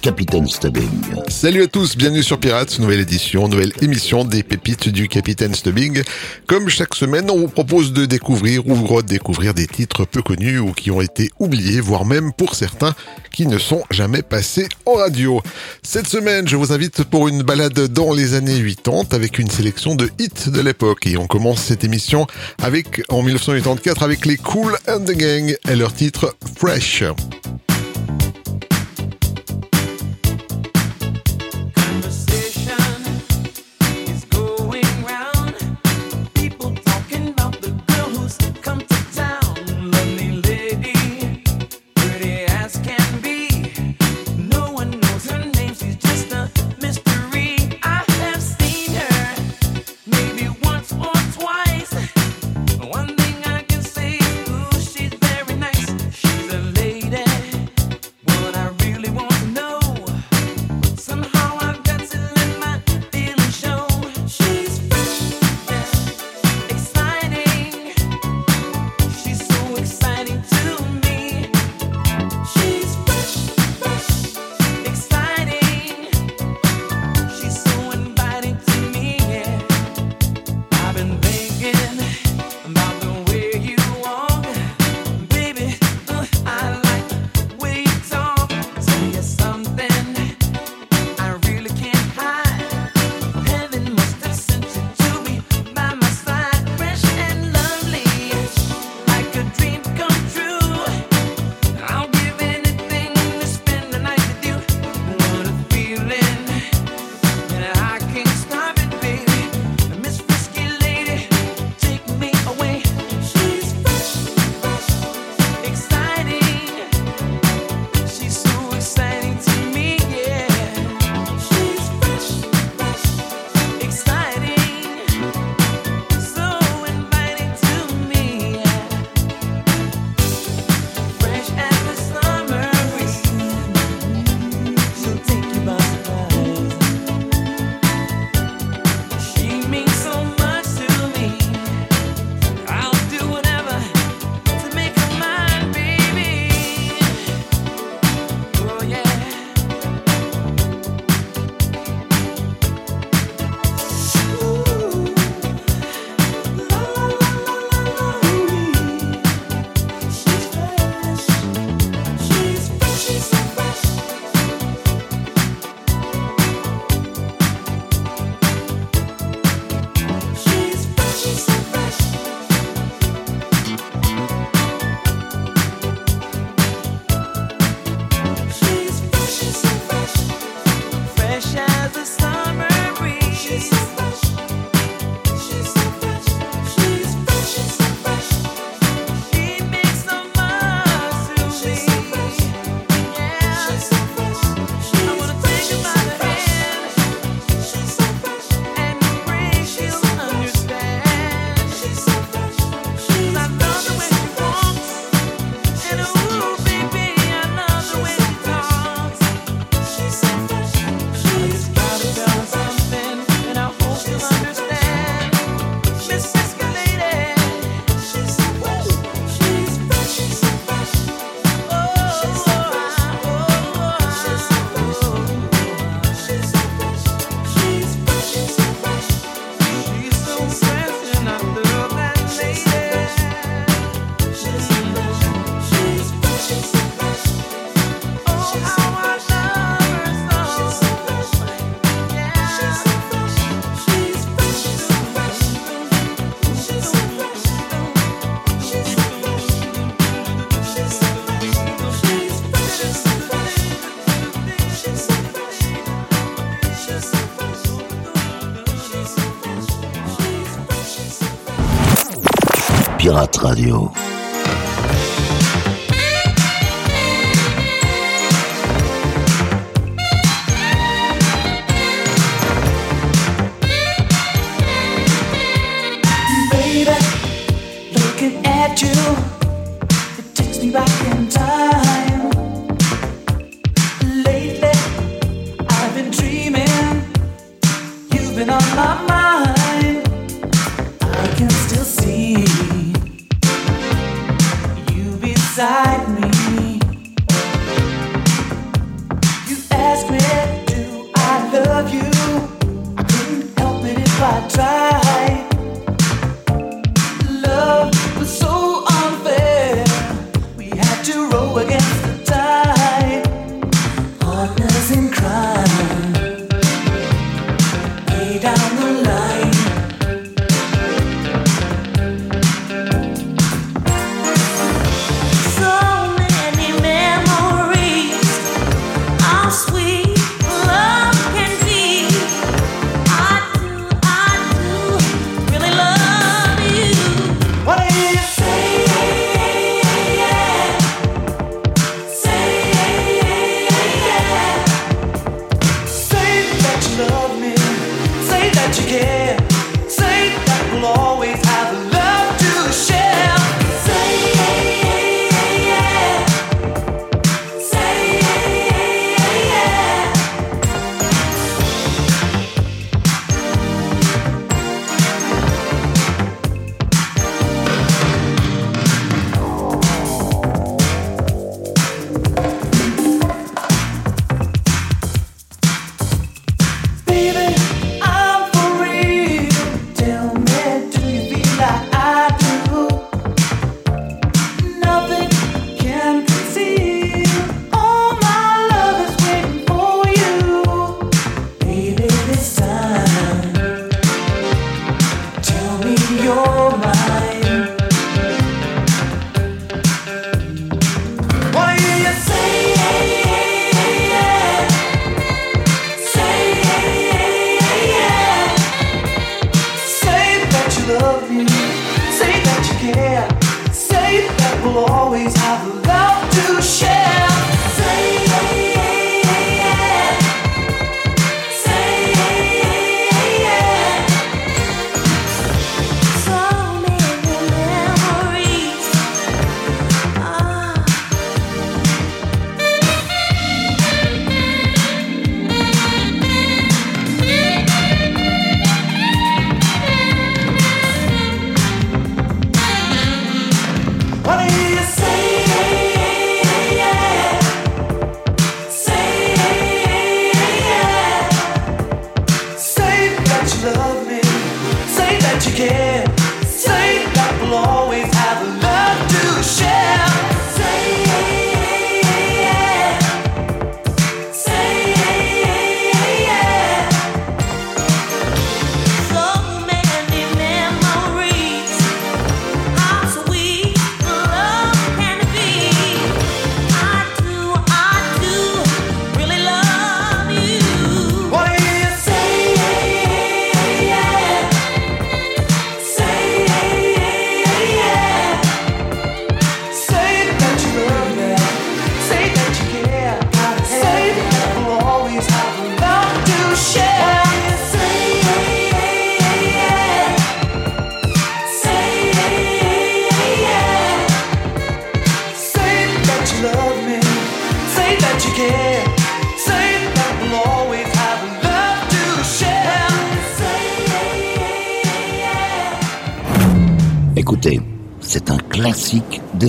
Capitaine Stubbing. Salut à tous, bienvenue sur Pirates, nouvelle édition, nouvelle émission des pépites du Capitaine Stubbing. Comme chaque semaine, on vous propose de découvrir ou redécouvrir des titres peu connus ou qui ont été oubliés, voire même pour certains qui ne sont jamais passés en radio. Cette semaine, je vous invite pour une balade dans les années 80 avec une sélection de hits de l'époque. Et on commence cette émission avec, en 1984, avec les Cool and the Gang et leur titre Fresh. You,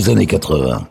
années 80.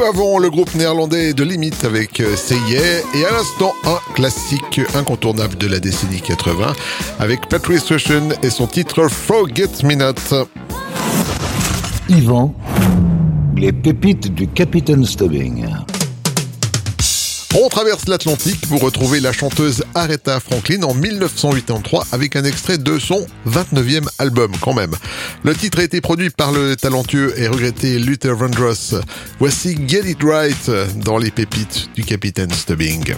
Peu avant, le groupe néerlandais de Limite avec euh, Seye et à l'instant un classique incontournable de la décennie 80 avec Patrice Rushen et son titre Forget Me Not. Yvan, les pépites du Capitaine Stubbing. On traverse l'Atlantique pour retrouver la chanteuse Aretha Franklin en 1983 avec un extrait de son 29e album quand même. Le titre a été produit par le talentueux et regretté Luther Vandross. Voici Get It Right dans les pépites du capitaine Stubbing.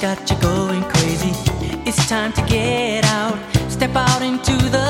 got you going crazy. It's time to get out, step out into the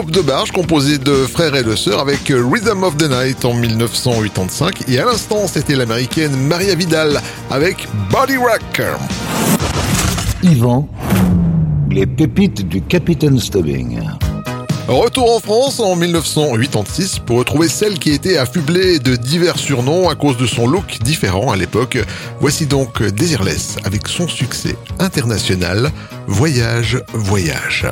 Groupe de Barge, composé de frères et de sœurs, avec Rhythm of the Night en 1985. Et à l'instant, c'était l'américaine Maria Vidal avec Body Rock. Yvan, les pépites du Capitaine Stubbing. Retour en France en 1986 pour retrouver celle qui était affublée de divers surnoms à cause de son look différent à l'époque. Voici donc Desireless avec son succès international Voyage, Voyage.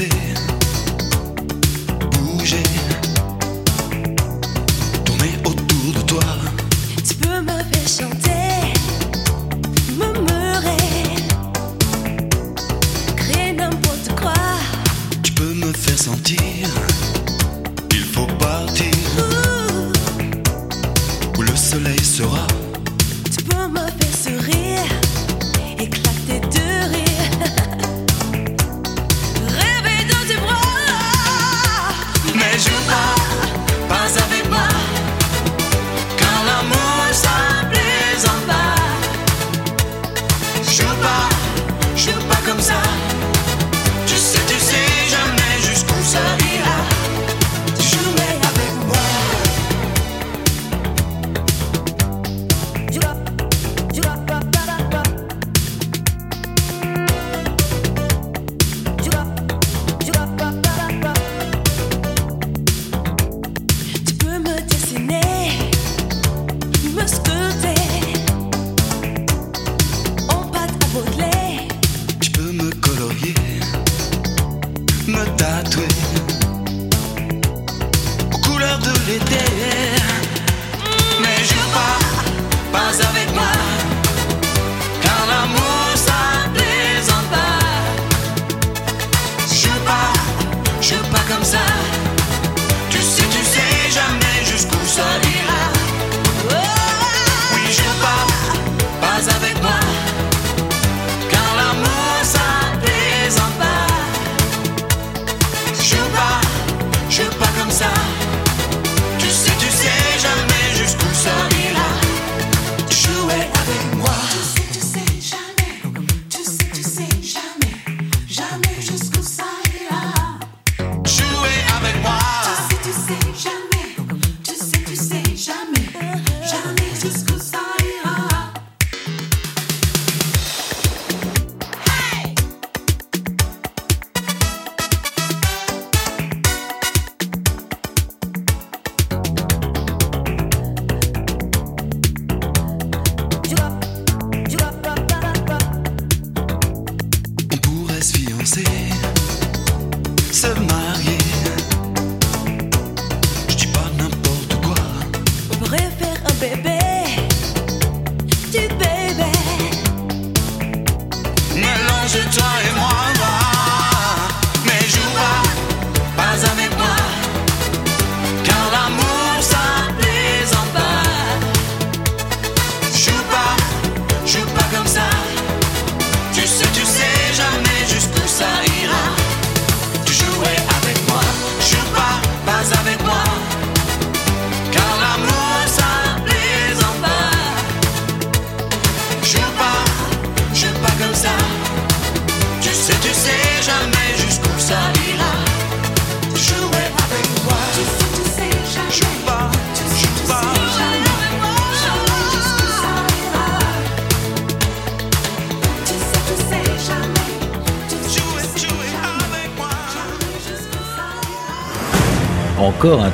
say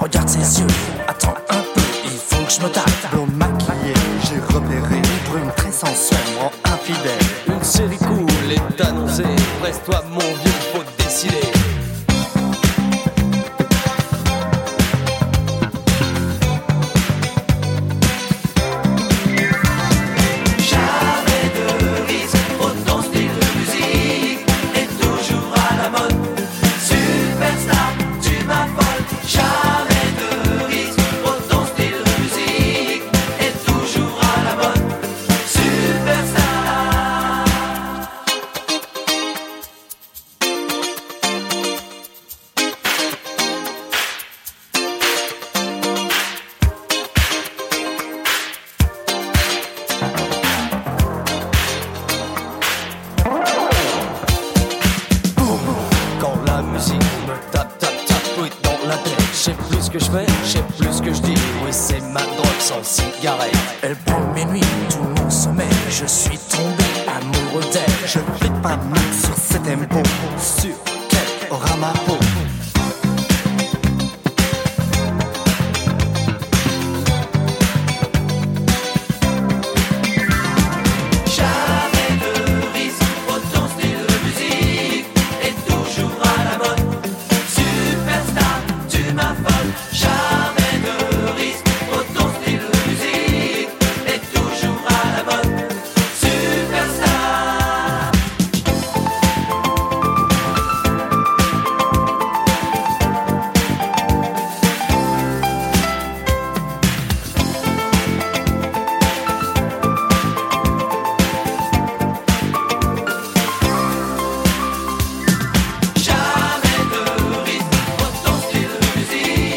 Regarde ses yeux. Attends un peu, il faut que je me tape. Blond maquillé, j'ai repéré. Brune très sensuelle, rend infidèle. Une série cool est annoncée. Presse-toi, mon vieux, faut décider.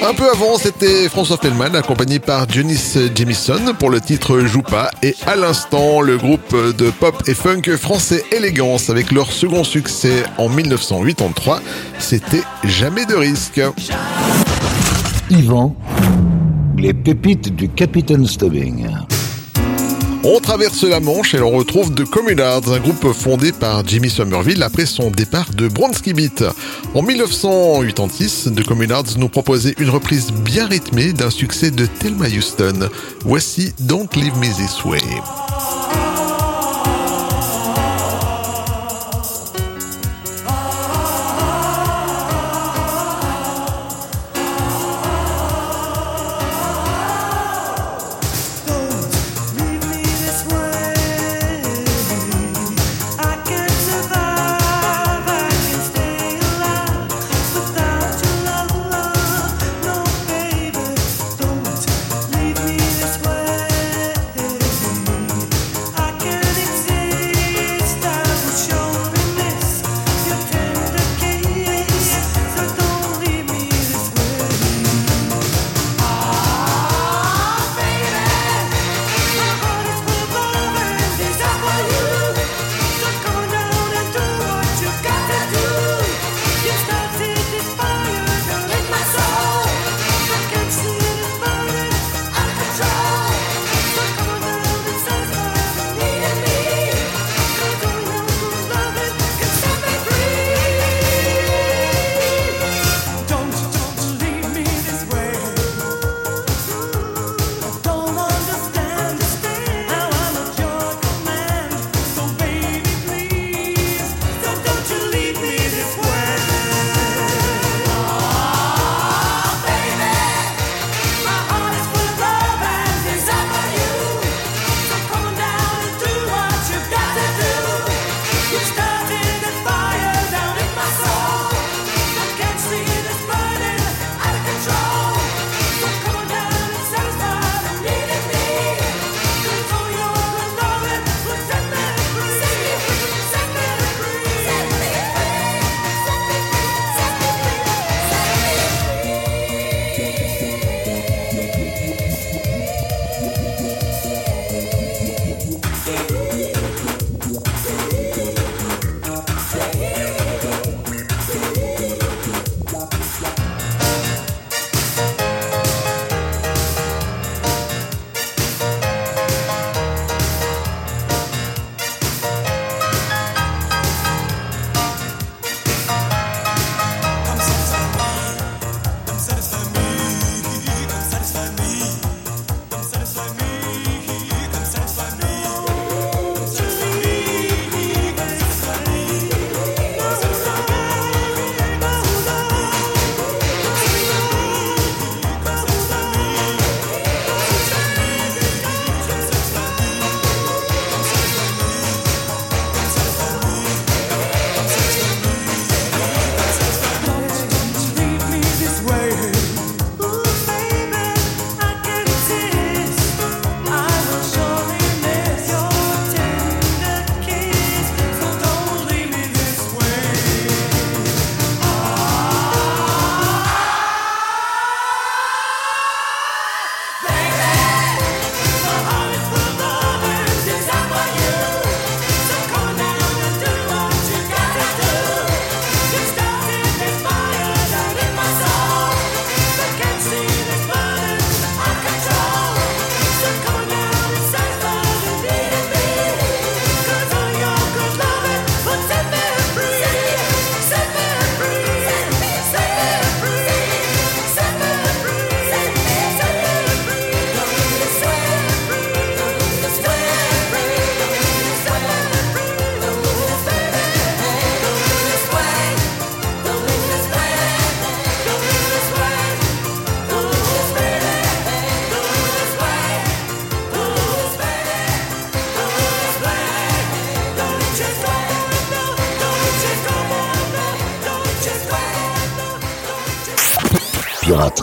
Un peu avant, c'était François Fellman, accompagné par Janice Jamison pour le titre Joue pas. Et à l'instant, le groupe de pop et funk français Élégance avec leur second succès en 1983, c'était Jamais de risque. Yvan, les pépites du Capitaine Stubbing. On traverse la Manche et l'on retrouve The Communards, un groupe fondé par Jimmy Somerville après son départ de Bronski Beat. En 1986, The Communards nous proposait une reprise bien rythmée d'un succès de Thelma Houston. Voici Don't Leave Me This Way.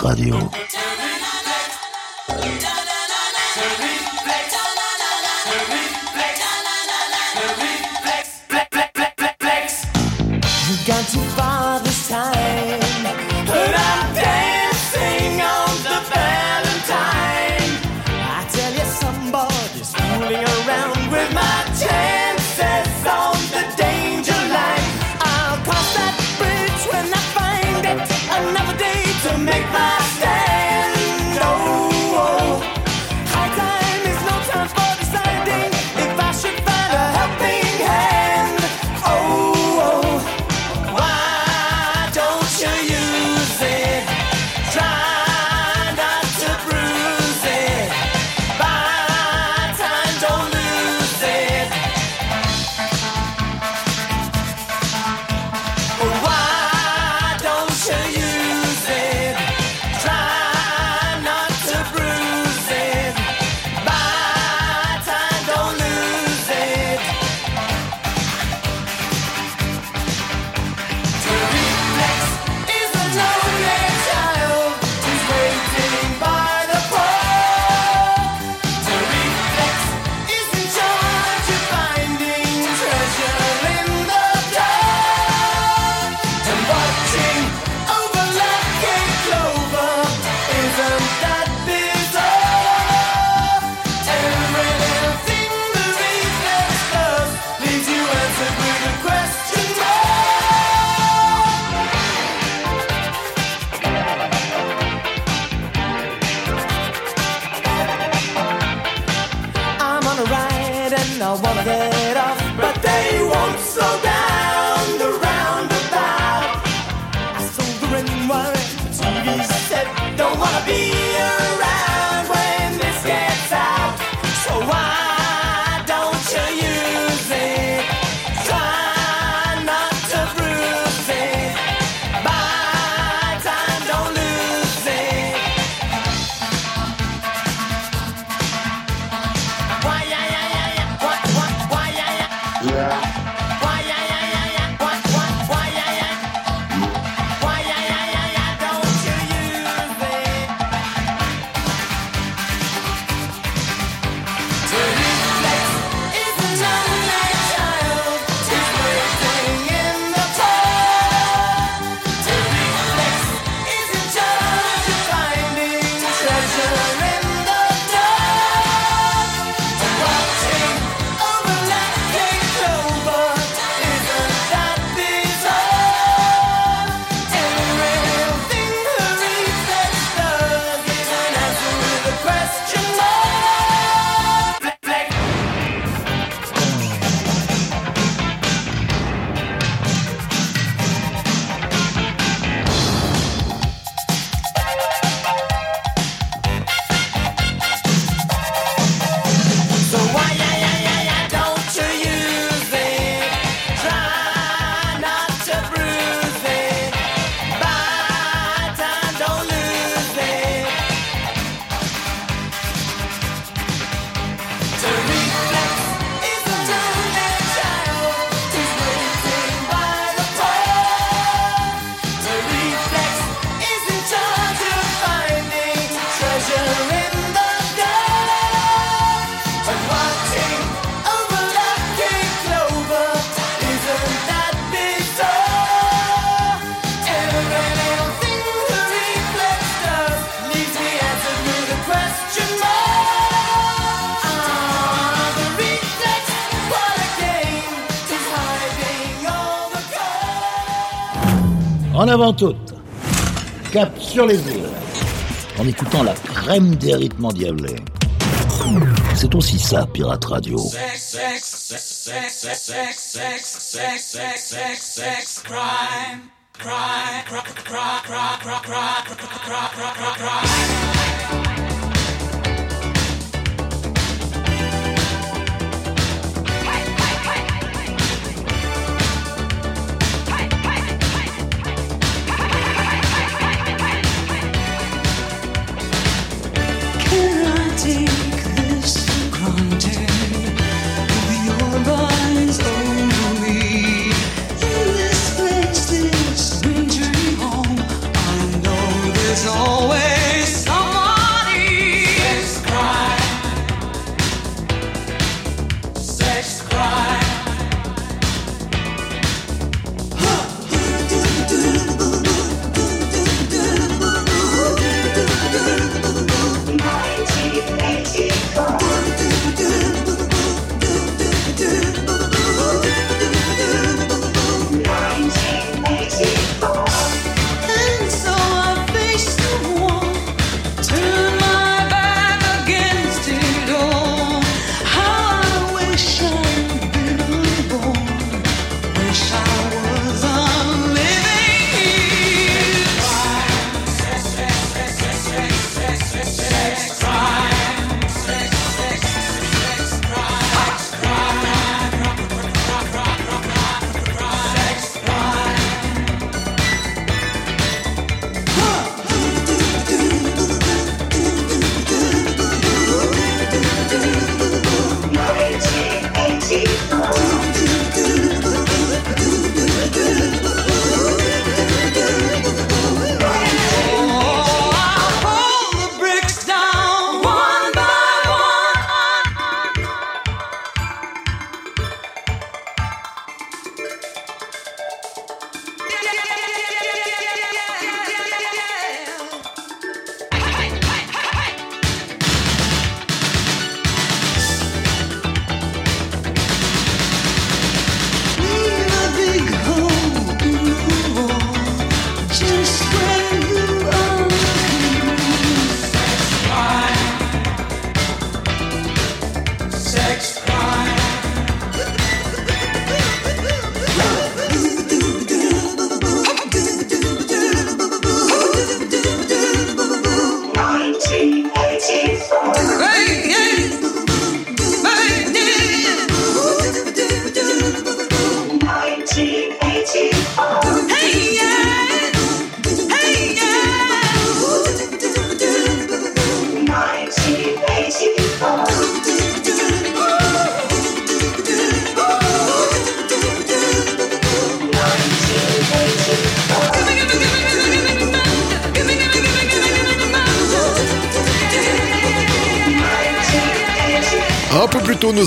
Radio. Avant toute, cap sur les îles, en écoutant la crème des rythmes endiablés. C'est aussi ça, Pirate Radio.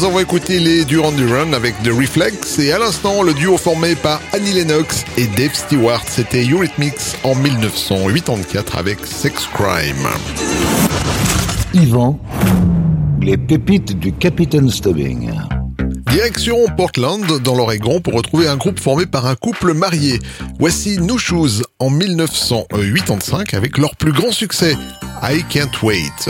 on va écouter les Duran Duran avec The Reflex et à l'instant le duo formé par Annie Lennox et Dave Stewart. C'était Eurythmics en 1984 avec Sex Crime. Yvan, les pépites du Capitaine Stubbing. Direction Portland, dans l'Oregon, pour retrouver un groupe formé par un couple marié. Voici New Shoes en 1985 avec leur plus grand succès, I Can't Wait.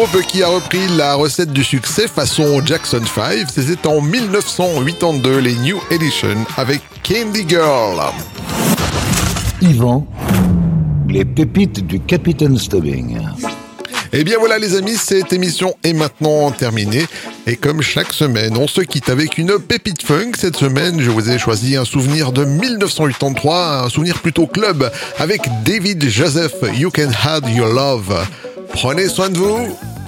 Groupe qui a repris la recette du succès façon Jackson 5, c'était en 1982 les New Edition avec Candy Girl. Yvan, les pépites du Capitaine Stubbing. Et Eh bien voilà les amis, cette émission est maintenant terminée. Et comme chaque semaine, on se quitte avec une pépite funk. Cette semaine, je vous ai choisi un souvenir de 1983, un souvenir plutôt club, avec David Joseph, You Can Have Your Love. Prenez soin de vous,